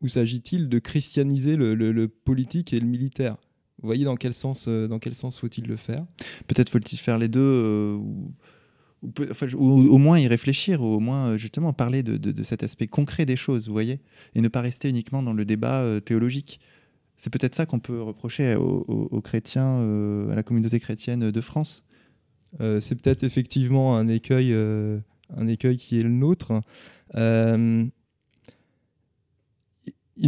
ou s'agit-il de christianiser le, politique et le militaire? Vous voyez dans quel sens, euh, dans quel sens faut-il le faire? Peut-être faut-il faire les deux ou, au moins y réfléchir, ou au moins euh, justement parler de, cet aspect concret des choses, vous voyez, et ne pas rester uniquement dans le débat euh, théologique. C'est peut-être ça qu'on peut reprocher aux, chrétiens, euh, à la communauté chrétienne de France. c'est peut-être effectivement un écueil, un écueil qui est le nôtre. il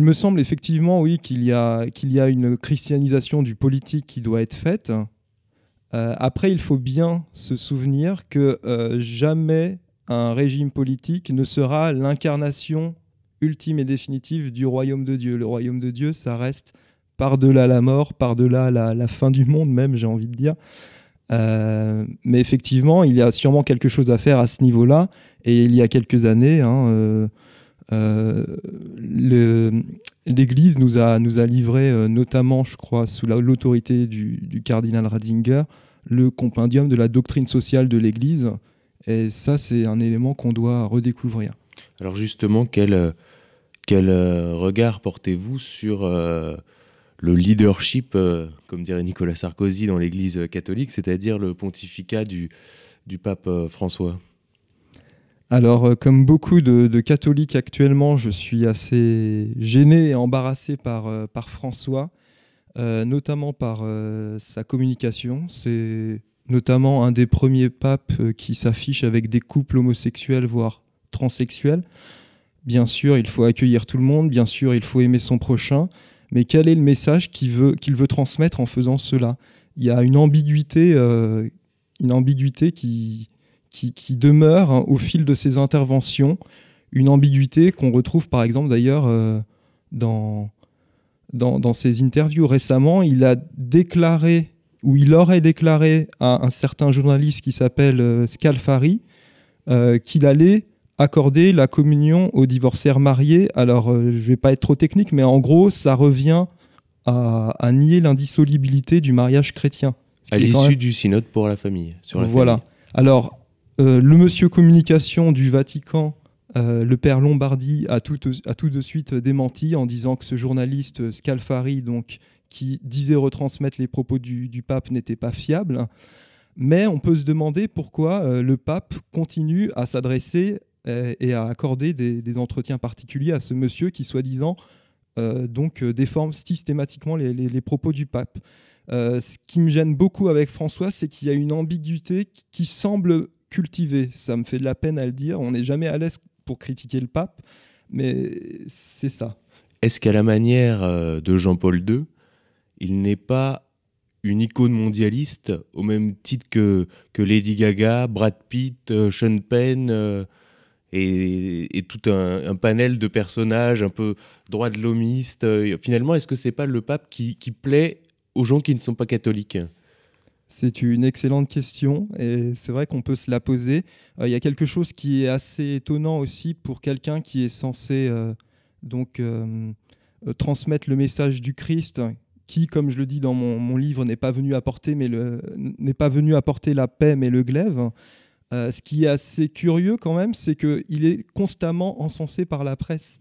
me semble effectivement, oui, qu'il y, a, qu'il y a une christianisation du politique qui doit être faite. Euh, après, il faut bien se souvenir que euh, jamais un régime politique ne sera l'incarnation ultime et définitive du royaume de Dieu. Le royaume de Dieu, ça reste par-delà la mort, par-delà la, fin du monde même, j'ai envie de dire. Euh, mais effectivement, il y a sûrement quelque chose à faire à ce niveau-là. Et il y a quelques années, hein, l'Église nous a, nous a livré, euh, notamment, je crois, sous l'autorité du, cardinal Ratzinger, le compendium de la doctrine sociale de l'Église. Et ça, c'est un élément qu'on doit redécouvrir. Alors justement, quel, euh, quel euh, regard portez-vous sur le leadership, comme dirait Nicolas Sarkozy dans l'Église catholique, c'est-à-dire le pontificat du, du pape François? Alors, euh, comme beaucoup de, catholiques actuellement, je suis assez gêné et embarrassé par, euh, François, euh, notamment par sa communication. C'est notamment un des premiers papes qui s'affiche avec des couples homosexuels, voire transsexuels. Bien sûr, il faut accueillir tout le monde, bien sûr, il faut aimer son prochain, mais quel est le message qu'il veut, qu'il veut transmettre en faisant cela? Il y a une ambiguïté, une ambiguïté qui, qui, demeure hein, au fil de ses interventions, une ambiguïté qu'on retrouve par exemple d'ailleurs euh, dans, dans, ses interviews. Récemment, il a déclaré, ou il aurait déclaré à un certain journaliste qui s'appelle euh, Scalfari, euh, qu'il allait accorder la communion aux divorcés mariés. Alors, je ne vais pas être trop technique, mais en gros, ça revient à, nier l'indissolubilité du mariage chrétien. À l'issue du synode pour la famille. Sur la voilà. Alors, euh, le monsieur communication du Vatican, euh, le père Lombardi, a tout, de suite démenti en disant que ce journaliste Scalfari, donc, qui disait retransmettre les propos du, pape, n'était pas fiable. Mais on peut se demander pourquoi euh, le pape continue à s'adresser et à accorder des, entretiens particuliers à ce monsieur qui, soi-disant, donc déforme systématiquement les, propos du pape. ce qui me gêne beaucoup avec François, c'est qu'il y a une ambiguïté qui semble cultivé. Ça me fait de la peine à le dire. On n'est jamais à l'aise pour critiquer le pape, mais c'est ça. Est-ce qu'à la manière euh, de Jean-Paul II, il n'est pas une icône mondialiste au même titre que, Lady Gaga, Brad Pitt, euh, Sean Penn euh, et, tout un, panel de personnages un peu droit de l'homiste Finalement, est-ce que c'est pas le pape qui plaît aux gens qui ne sont pas catholiques? C'est une excellente question et c'est vrai qu'on peut se la poser. Euh, il y a quelque chose qui est assez étonnant aussi pour quelqu'un qui est censé euh, donc euh, transmettre le message du Christ, qui, comme je le dis dans mon, livre, n'est pas venu apporter mais n'est pas venu apporter la paix mais le glaive. ce qui est assez curieux quand même, c'est qu'il est constamment encensé par la presse.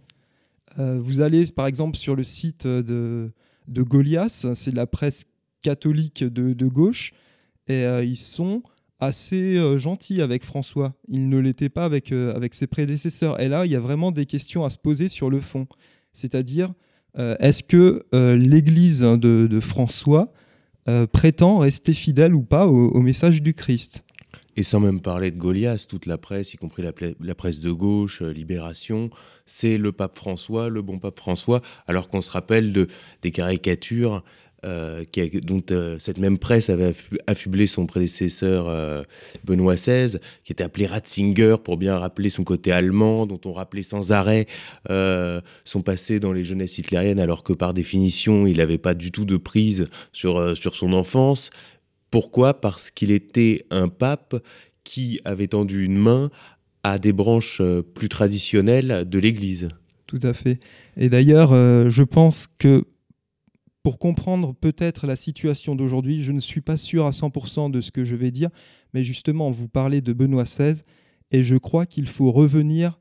vous allez par exemple sur le site de, de Goliath, c'est la presse catholiques de, gauche, et euh, ils sont assez euh, gentils avec François. Ils ne l'étaient pas avec, euh, avec ses prédécesseurs. Et là, il y a vraiment des questions à se poser sur le fond. C'est-à-dire, est-ce que l'Église de, François prétend rester fidèle ou pas au, message du Christ? Et sans même parler de Goliath, toute la presse, y compris la, presse de gauche, Libération, c'est le pape François, le bon pape François, alors qu'on se rappelle de, des caricatures euh, dont euh, cette même presse avait affublé son prédécesseur Benoît XVI, qui était appelé Ratzinger pour bien rappeler son côté allemand, dont on rappelait sans arrêt son passé dans les jeunesses hitlériennes, alors que par définition, il n'avait pas du tout de prise sur, sur son enfance. Pourquoi? Parce qu'il était un pape qui avait tendu une main à des branches euh, plus traditionnelles de l'Église. Tout à fait. Et d'ailleurs, euh, je pense que pour comprendre peut-être la situation d'aujourd'hui, je ne suis pas sûr à 100% de ce que je vais dire, mais justement, vous parlez de Benoît XVI, et je crois qu'il faut revenir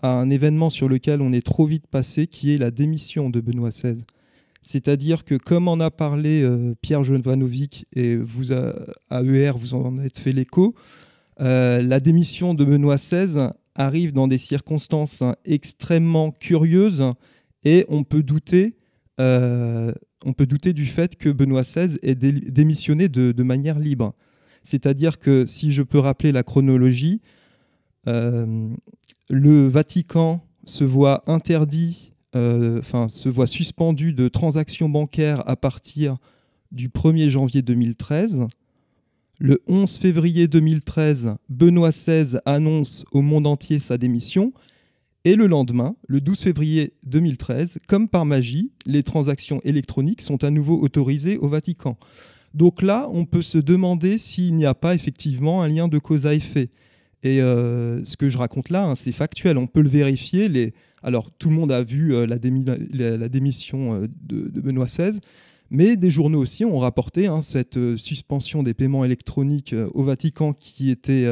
à un événement sur lequel on est trop vite passé, qui est la démission de Benoît XVI. C'est-à-dire que comme en a parlé euh, Pierre Jovanovic et vous à, ER, vous en êtes fait l'écho, euh, la démission de Benoît XVI arrive dans des circonstances extrêmement curieuses et on peut douter, euh, on peut douter du fait que Benoît XVI ait démissionné de, manière libre. C'est-à-dire que si je peux rappeler la chronologie, le Vatican se voit interdit euh, enfin, se voit suspendu de transactions bancaires à partir du 1er janvier 2013. Le 11 février 2013, Benoît XVI annonce au monde entier sa démission. Et le lendemain, le 12 février 2013, comme par magie, les transactions électroniques sont à nouveau autorisées au Vatican. Donc là, on peut se demander s'il n'y a pas effectivement un lien de cause à effet. Et euh, ce que je raconte là, hein, c'est factuel, on peut le vérifier. Alors, tout le monde a vu euh, la, démission euh, de, Benoît XVI, mais des journaux aussi ont rapporté hein, cette suspension des paiements électroniques au Vatican qui était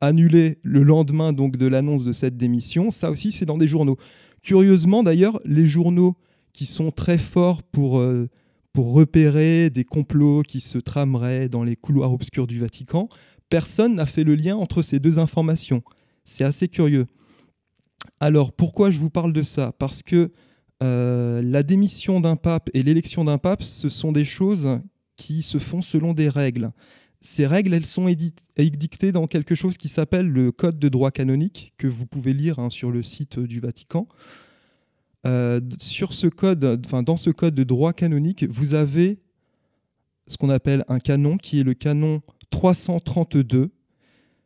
annulée le lendemain donc de l'annonce de cette démission. Ça aussi, c'est dans des journaux. Curieusement, d'ailleurs, les journaux qui sont très forts pour, pour repérer des complots qui se trameraient dans les couloirs obscurs du Vatican, personne n'a fait le lien entre ces deux informations. C'est assez curieux. Alors pourquoi je vous parle de ça? Parce que euh, la démission d'un pape et l'élection d'un pape, ce sont des choses qui se font selon des règles. Ces règles, elles sont édictées dans quelque chose qui s'appelle le Code de droit canonique, que vous pouvez lire hein, sur le site du Vatican. Euh, sur ce code, enfin, dans ce code de droit canonique, vous avez ce qu'on appelle un canon, qui est le canon 332,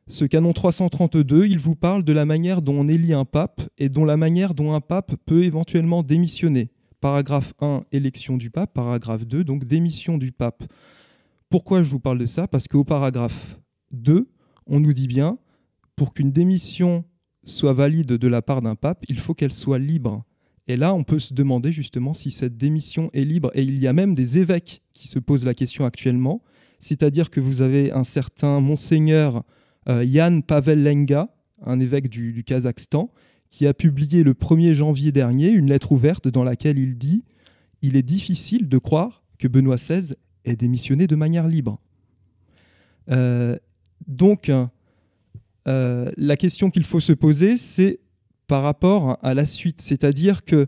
ce canon 332, il vous parle de la manière dont on élit un pape et dont la manière dont un pape peut éventuellement démissionner. Paragraphe 1, élection du pape. Paragraphe 2, donc démission du pape. Pourquoi je vous parle de ça? Parce qu'au paragraphe 2, on nous dit bien, pour qu'une démission soit valide de la part d'un pape, il faut qu'elle soit libre. Et là, on peut se demander justement si cette démission est libre. Et il y a même des évêques qui se posent la question actuellement. C'est-à-dire que vous avez un certain monseigneur euh, Yann Pavel Lenga, un évêque du, Kazakhstan, qui a publié le 1er janvier dernier une lettre ouverte dans laquelle il dit Il est difficile de croire que Benoît XVI ait démissionné de manière libre. Euh, donc, euh, la question qu'il faut se poser, c'est par rapport à la suite. C'est-à-dire que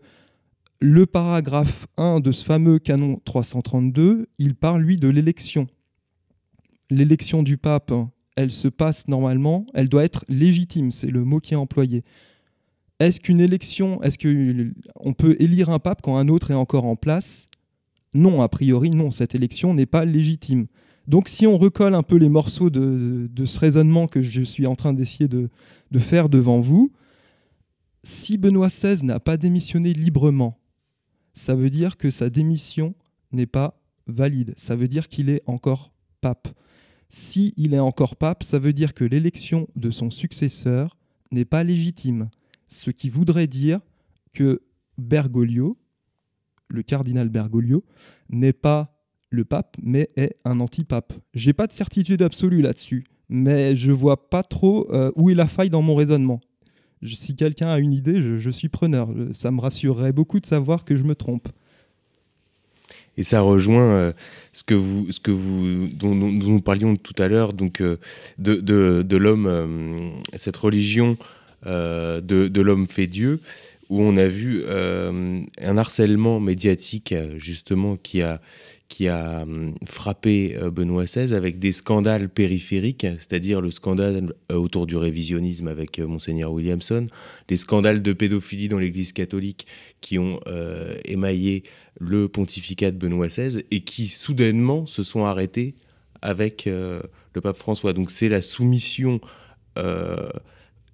le paragraphe 1 de ce fameux canon 332, il parle, lui, de l'élection. L'élection du pape elle se passe normalement, elle doit être légitime, c'est le mot qui est employé. Est-ce qu'une élection, est-ce qu'on peut élire un pape quand un autre est encore en place? Non, a priori, non, cette élection n'est pas légitime. Donc si on recolle un peu les morceaux de, ce raisonnement que je suis en train d'essayer de, faire devant vous, si Benoît XVI n'a pas démissionné librement, ça veut dire que sa démission n'est pas valide. Ça veut dire qu'il est encore pape. S'il il est encore pape, ça veut dire que l'élection de son successeur n'est pas légitime. Ce qui voudrait dire que Bergoglio, le cardinal Bergoglio, n'est pas le pape, mais est un antipape. J'ai pas de certitude absolue là-dessus, mais je vois pas trop euh, où est la faille dans mon raisonnement. si quelqu'un a une idée, je, suis preneur. Ça me rassurerait beaucoup de savoir que je me trompe. Et ça rejoint euh, ce que vous, ce que vous, dont, nous parlions tout à l'heure, donc euh, de, de, de l'homme, cette religion de, de l'homme fait Dieu, où on a vu un harcèlement médiatique justement qui a hum, frappé euh, Benoît XVI avec des scandales périphériques, c'est-à-dire le scandale euh, autour du révisionnisme avec euh, monseigneur Williamson, les scandales de pédophilie dans l'Église catholique qui ont émaillé le pontificat de Benoît XVI et qui soudainement se sont arrêtés avec le pape François. Donc c'est la soumission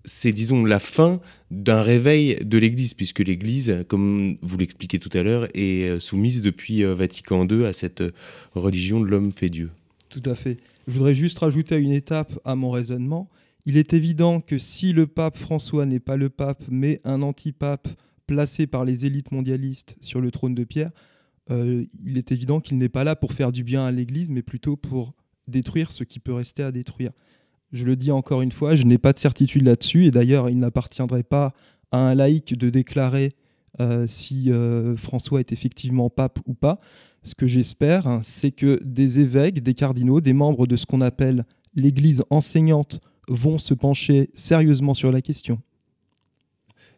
c'est, disons, la fin d'un réveil de l'Église, puisque l'Église, comme vous l'expliquez tout à l'heure, est euh, soumise depuis euh, Vatican II à cette euh, religion de l'homme fait Dieu. Tout à fait. Je voudrais juste rajouter une étape à mon raisonnement. Il est évident que si le pape François n'est pas le pape, mais un antipape placé par les élites mondialistes sur le trône de pierre, il est évident qu'il n'est pas là pour faire du bien à l'Église, mais plutôt pour détruire ce qui peut rester à détruire. Je le dis encore une fois, je n'ai pas de certitude là-dessus, et d'ailleurs, il n'appartiendrait pas à un laïc de déclarer euh, si euh, François est effectivement pape ou pas. Ce que j'espère, hein, c'est que des évêques, des cardinaux, des membres de ce qu'on appelle l'Église enseignante vont se pencher sérieusement sur la question.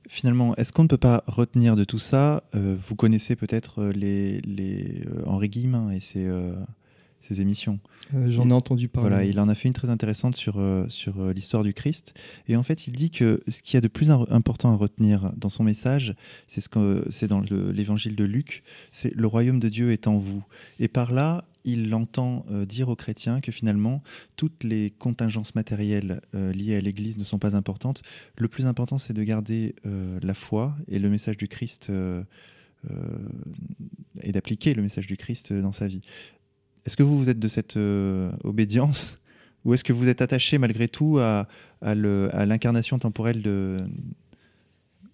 Finalement, est-ce qu'on ne peut pas retenir de tout ça? Euh, Vous connaissez peut-être les, les Henri Guillemin et ses, ses émissions. Euh, j'en ai entendu parler. Voilà, il en a fait une très intéressante sur, euh, sur euh, l'histoire du Christ. Et en fait, il dit que ce qu'il y a de plus important à retenir dans son message, c'est ce que c'est dans l'évangile de Luc, c'est le royaume de Dieu est en vous. Et par là, il entend dire aux chrétiens que finalement, toutes les contingences matérielles liées à l'Église ne sont pas importantes. Le plus important, c'est de garder la foi et le message du Christ et d'appliquer le message du Christ dans sa vie. Est-ce que vous, vous êtes de cette euh, obédience ou est-ce que vous êtes attaché malgré tout à, l'incarnation temporelle de...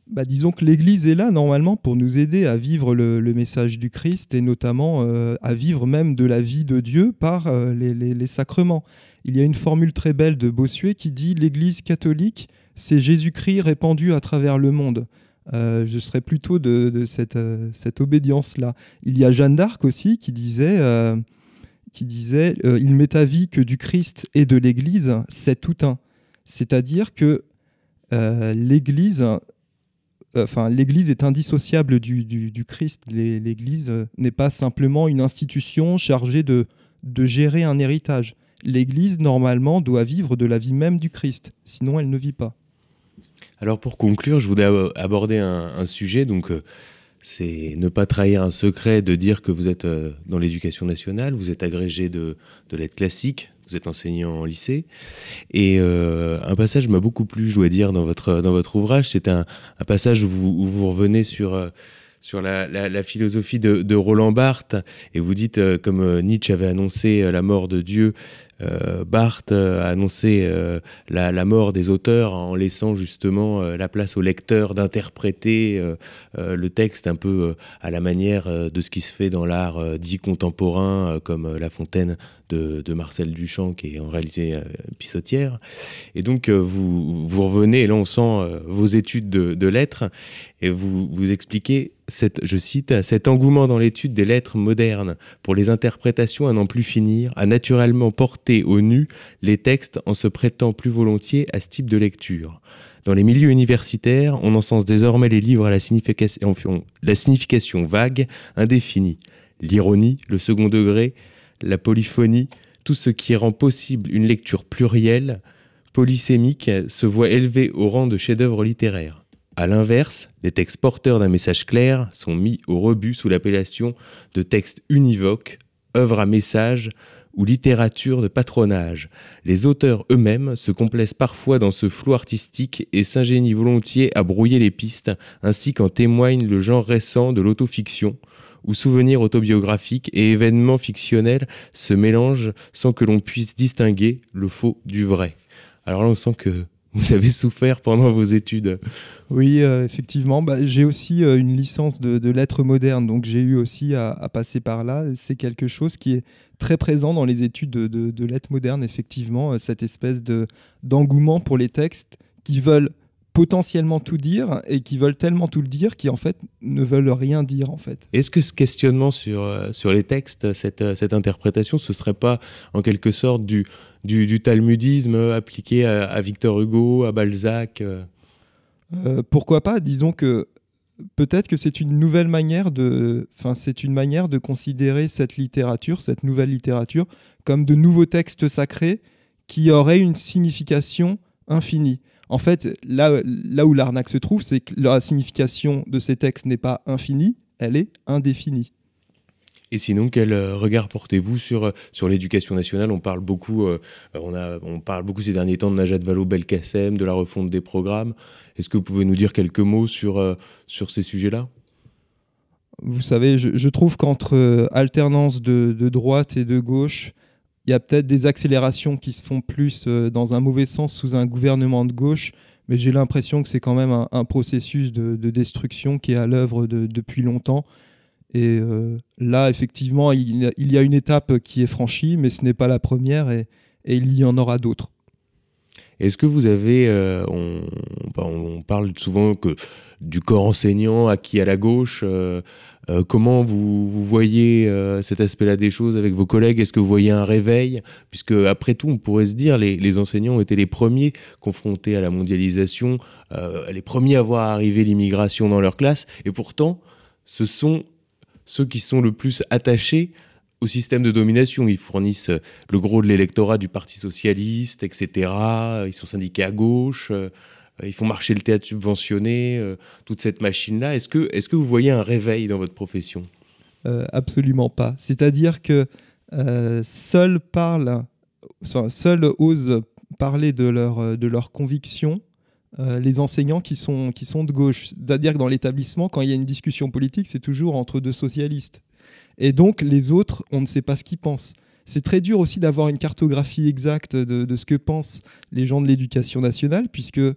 Bah, disons que l'Église est là normalement pour nous aider à vivre le, message du Christ et notamment euh, à vivre même de la vie de Dieu par euh, les, sacrements. Il y a une formule très belle de Bossuet qui dit l'Église catholique, c'est Jésus-Christ répandu à travers le monde. je serais plutôt de, cette, cette obédience-là. Il y a Jeanne d'Arc aussi qui disait qui disait euh, Il m'est avis que du Christ et de l'Église, c'est tout un. C'est-à-dire que euh, l'Église. Euh, enfin, l'Église est indissociable du, Christ. L'Église n'est pas simplement une institution chargée de, de gérer un héritage. L'Église, normalement, doit vivre de la vie même du Christ, sinon elle ne vit pas. Alors pour conclure, je voudrais aborder un, un sujet. Donc, c'est ne pas trahir un secret de dire que vous êtes euh, dans l'éducation nationale, vous êtes agrégé de, de lettres classiques, vous êtes enseignant en lycée. Et euh, un passage m'a beaucoup plu, je dois dire, dans votre, dans votre ouvrage. C'est un, passage où vous, vous revenez sur, euh, sur la, philosophie de, Roland Barthes. Et vous dites, comme Nietzsche avait annoncé la mort de Dieu, euh, Barthes a annoncé euh, la, mort des auteurs en laissant justement euh, la place au lecteur d'interpréter le texte un peu à la manière de ce qui se fait dans l'art dit contemporain, comme La Fontaine de, Marcel Duchamp, qui est en réalité pissotière. Et donc vous, revenez, et là on sent vos études de, lettres, et vous, vous expliquez, je cite, cet engouement dans l'étude des lettres modernes pour les interprétations à n'en plus finir, a naturellement porté au nu les textes en se prêtant plus volontiers à ce type de lecture. Dans les milieux universitaires, on encense désormais les livres à la signification, la signification vague, indéfinie. L'ironie, le second degré, la polyphonie, tout ce qui rend possible une lecture plurielle, polysémique, se voit élevé au rang de chef-d'œuvre littéraire. A l'inverse, les textes porteurs d'un message clair sont mis au rebut sous l'appellation de textes univoques, œuvres à message ou littérature de patronage. Les auteurs eux-mêmes se complaisent parfois dans ce flou artistique et s'ingénient volontiers à brouiller les pistes, ainsi qu'en témoigne le genre récent de l'autofiction, où souvenirs autobiographiques et événements fictionnels se mélangent sans que l'on puisse distinguer le faux du vrai. Alors là, on sent que vous avez souffert pendant vos études. Oui, euh, effectivement. Bah, j'ai aussi euh, une licence de, lettres modernes, donc j'ai eu aussi à, passer par là. C'est quelque chose qui est très présent dans les études de, lettres modernes, effectivement, euh, cette espèce d'engouement pour les textes qui veulent potentiellement tout dire et qui veulent tellement tout le dire qui en fait ne veulent rien dire en fait. Est-ce que ce questionnement sur, sur les textes, cette, cette interprétation, ce serait pas en quelque sorte du, du, talmudisme appliqué à, Victor Hugo, à Balzac euh, Pourquoi pas? Disons que peut-être que c'est une nouvelle manière de, enfin, c'est une manière de considérer cette littérature, cette nouvelle littérature, comme de nouveaux textes sacrés qui auraient une signification infinie. En fait, là, là où l'arnaque se trouve, c'est que la signification de ces textes n'est pas infinie, elle est indéfinie. Et sinon, quel euh, regard portez-vous sur, euh, sur l'éducation nationale? On parle beaucoup, euh, on, parle beaucoup ces derniers temps de Najat Vallaud-Belkacem, de la refonte des programmes. Est-ce que vous pouvez nous dire quelques mots sur, sur ces sujets-là? Vous savez, je, trouve qu'entre alternance de, droite et de gauche, il y a peut-être des accélérations qui se font plus dans un mauvais sens sous un gouvernement de gauche, mais j'ai l'impression que c'est quand même un, processus de, destruction qui est à l'œuvre depuis longtemps et euh, là, effectivement, il, y a une étape qui est franchie, mais ce n'est pas la première et, il y en aura d'autres. Est-ce que vous avez, euh, bah, on, parle souvent du corps enseignant acquis à la gauche, euh, comment vous, voyez cet aspect-là des choses avec vos collègues? Est-ce que vous voyez un réveil? Puisque après tout, on pourrait se dire, les, les enseignants ont été les premiers confrontés à la mondialisation, les premiers à voir arriver l'immigration dans leur classe, et pourtant, ce sont ceux qui sont le plus attachés au système de domination. Ils fournissent euh, le gros de l'électorat du Parti socialiste, etc. Ils sont syndiqués à gauche. Euh, ils font marcher le théâtre subventionné, euh, toute cette machine-là. Est-ce que, est que vous voyez un réveil dans votre profession? Absolument pas. C'est-à-dire que seuls parlent, seuls osent parler de leurs de leur convictions euh, les enseignants qui sont, qui sont de gauche. C'est-à-dire que dans l'établissement, quand il y a une discussion politique, c'est toujours entre deux socialistes. Et donc, les autres, on ne sait pas ce qu'ils pensent. C'est très dur aussi d'avoir une cartographie exacte de, ce que pensent les gens de l'éducation nationale, puisque euh,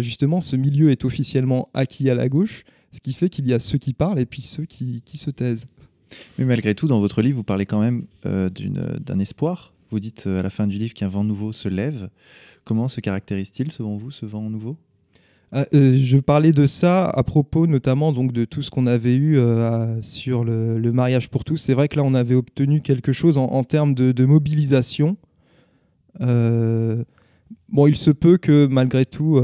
justement, ce milieu est officiellement acquis à la gauche, ce qui fait qu'il y a ceux qui parlent et puis ceux qui, se taisent. Mais malgré tout, dans votre livre, vous parlez quand même euh, d'un espoir. Vous dites à la fin du livre qu'un vent nouveau se lève. Comment se caractérise-t-il selon vous ce vent nouveau? Ah, euh, je parlais de ça à propos notamment donc de tout ce qu'on avait eu euh, sur le, mariage pour tous. C'est vrai que là on avait obtenu quelque chose en, termes de, mobilisation. Euh, bon, il se peut que malgré tout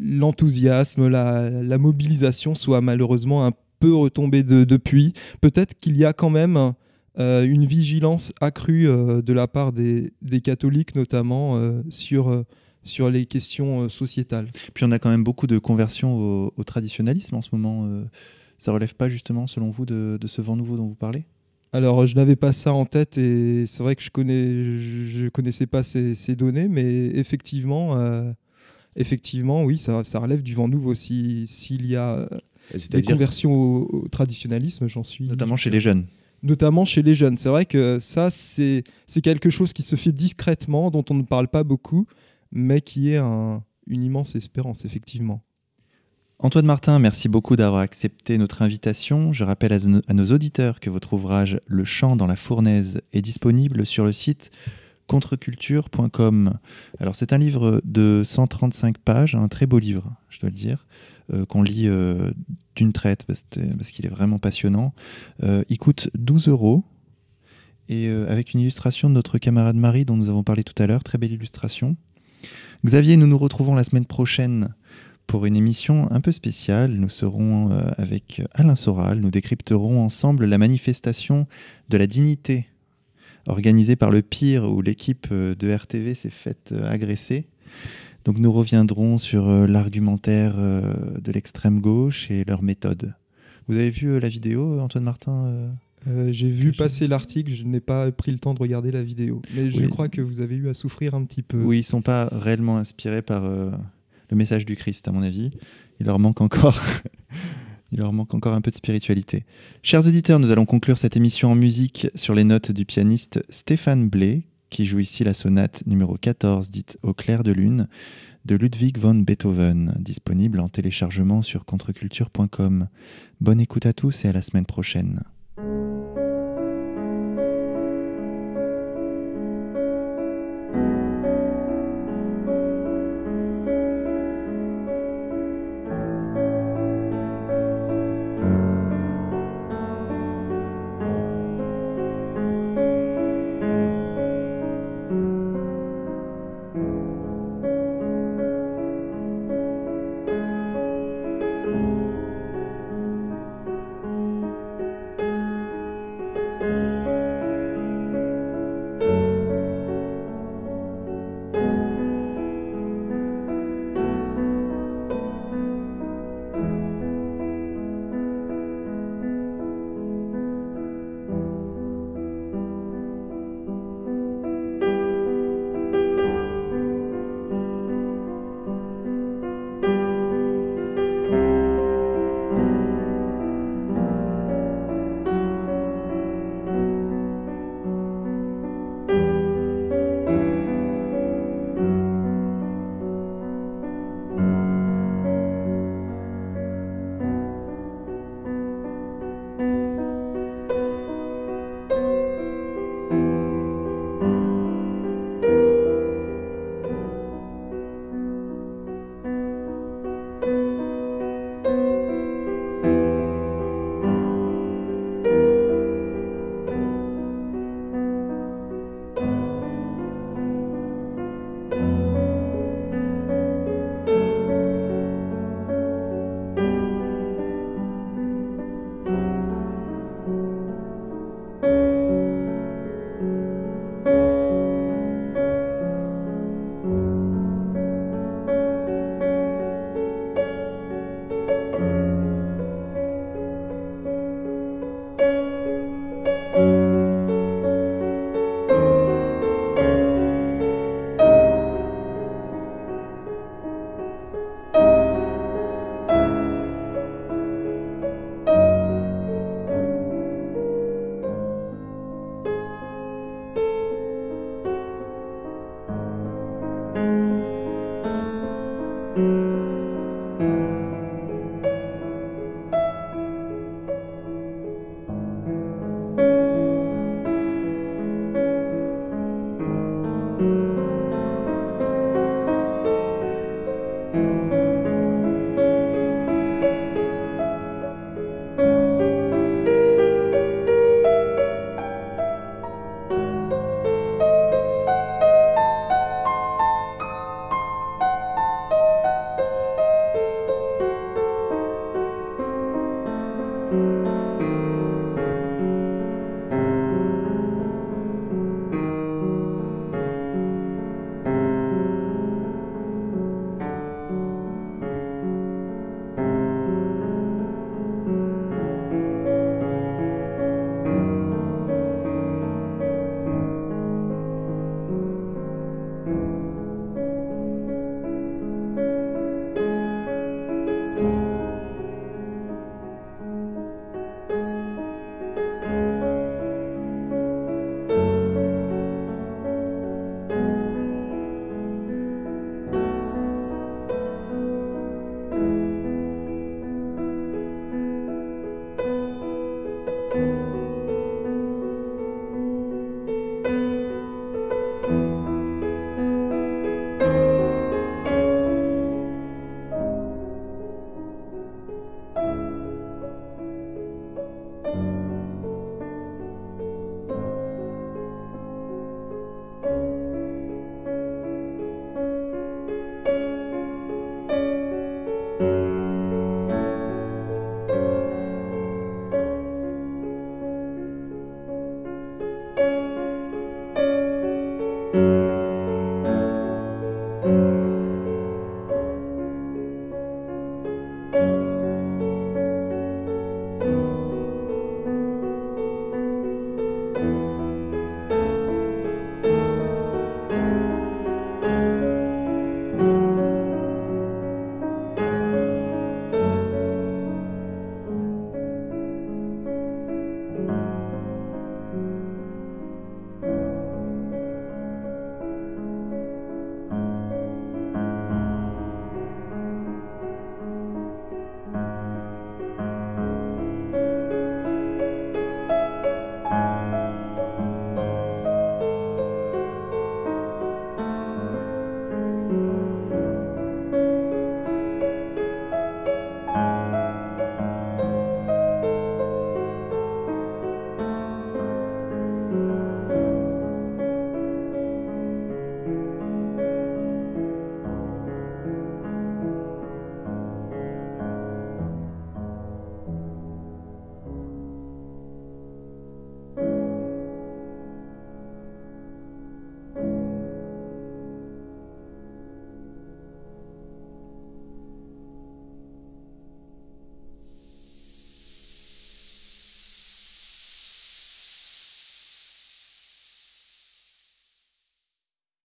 l'enthousiasme, la, mobilisation soit malheureusement un peu retombée depuis. Peut-être qu'il y a quand même une vigilance accrue de la part des, des catholiques notamment sur sur les questions euh, sociétales. Puis on a quand même beaucoup de conversions au, traditionnalisme en ce moment. Euh. Ça relève pas justement, selon vous, de, ce vent nouveau dont vous parlez? Alors, je n'avais pas ça en tête et c'est vrai que je connais, je, connaissais pas ces, données, mais effectivement, euh, effectivement, oui, ça, relève du vent nouveau. S'il y a des conversions au, traditionnalisme, j'en suis. Notamment chez les jeunes. Notamment chez les jeunes. C'est vrai que ça, c'est quelque chose qui se fait discrètement, dont on ne parle pas beaucoup, mais qui est une immense espérance, effectivement. Antoine Martin, merci beaucoup d'avoir accepté notre invitation. Je rappelle à, nos auditeurs que votre ouvrage Le chant dans la fournaise est disponible sur le site contreculture.com. Alors c'est un livre de 135 pages, un très beau livre, je dois le dire, qu'on lit euh, d'une traite parce, qu'il est vraiment passionnant. Euh, il coûte 12 euros et avec une illustration de notre camarade Marie dont nous avons parlé tout à l'heure, très belle illustration. Xavier, nous nous retrouvons la semaine prochaine pour une émission un peu spéciale. Nous serons euh, avec Alain Soral. Nous décrypterons ensemble la manifestation de la dignité organisée par le Pire où l'équipe euh, de RTV s'est faite euh, agresser. Donc nous reviendrons sur l'argumentaire de l'extrême gauche et leur méthode. Vous avez vu la vidéo, Antoine Martin euh, j'ai vu passer l'article, je n'ai pas pris le temps de regarder la vidéo. Mais je crois que vous avez eu à souffrir un petit peu. Oui, ils ne sont pas réellement inspirés par euh, le message du Christ, à mon avis. Il leur manque encore. Il leur manque encore un peu de spiritualité. Chers auditeurs, nous allons conclure cette émission en musique sur les notes du pianiste Stéphane Blé, qui joue ici la sonate numéro 14, dite Au clair de lune, de Ludwig von Beethoven, disponible en téléchargement sur contreculture.com. Bonne écoute à tous et à la semaine prochaine.